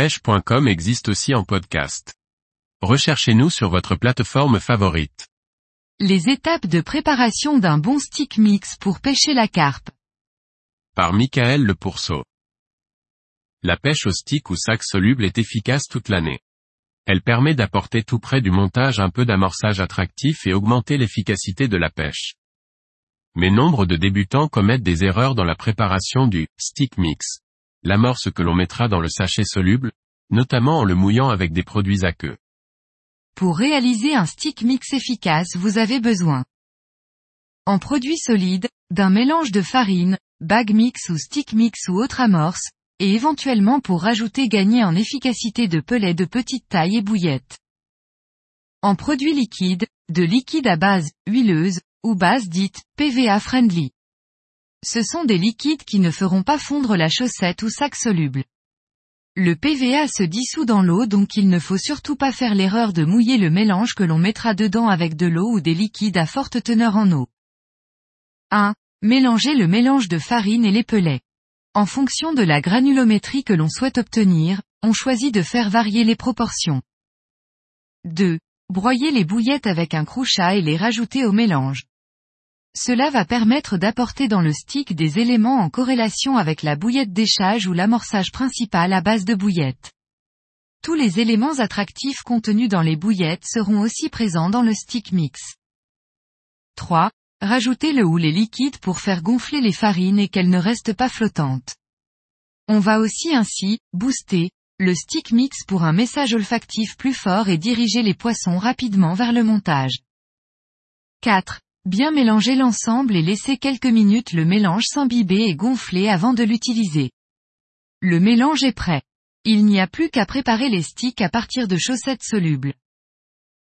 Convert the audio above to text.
pêche.com existe aussi en podcast. Recherchez-nous sur votre plateforme favorite. Les étapes de préparation d'un bon stick mix pour pêcher la carpe. Par Michael Le Pourceau. La pêche au stick ou sac soluble est efficace toute l'année. Elle permet d'apporter tout près du montage un peu d'amorçage attractif et augmenter l'efficacité de la pêche. Mais nombre de débutants commettent des erreurs dans la préparation du stick mix. L'amorce que l'on mettra dans le sachet soluble, notamment en le mouillant avec des produits aqueux. Pour réaliser un stick mix efficace vous avez besoin en produit solide, d'un mélange de farine, bag mix ou stick mix ou autre amorce, et éventuellement pour rajouter gagner en efficacité de pelets de petite taille et bouillettes. En produit liquide, de liquide à base huileuse, ou base dite PVA friendly. Ce sont des liquides qui ne feront pas fondre la chaussette ou sac soluble. Le PVA se dissout dans l'eau donc il ne faut surtout pas faire l'erreur de mouiller le mélange que l'on mettra dedans avec de l'eau ou des liquides à forte teneur en eau. 1. Mélangez le mélange de farine et les pelets. En fonction de la granulométrie que l'on souhaite obtenir, on choisit de faire varier les proportions. 2. Broyez les bouillettes avec un crouchat et les rajouter au mélange. Cela va permettre d'apporter dans le stick des éléments en corrélation avec la bouillette d'échage ou l'amorçage principal à base de bouillettes. Tous les éléments attractifs contenus dans les bouillettes seront aussi présents dans le stick mix. 3. Rajoutez le ou les liquides pour faire gonfler les farines et qu'elles ne restent pas flottantes. On va aussi ainsi, booster, le stick mix pour un message olfactif plus fort et diriger les poissons rapidement vers le montage. 4. Bien mélanger l'ensemble et laisser quelques minutes le mélange s'imbiber et gonfler avant de l'utiliser. Le mélange est prêt. Il n'y a plus qu'à préparer les sticks à partir de chaussettes solubles.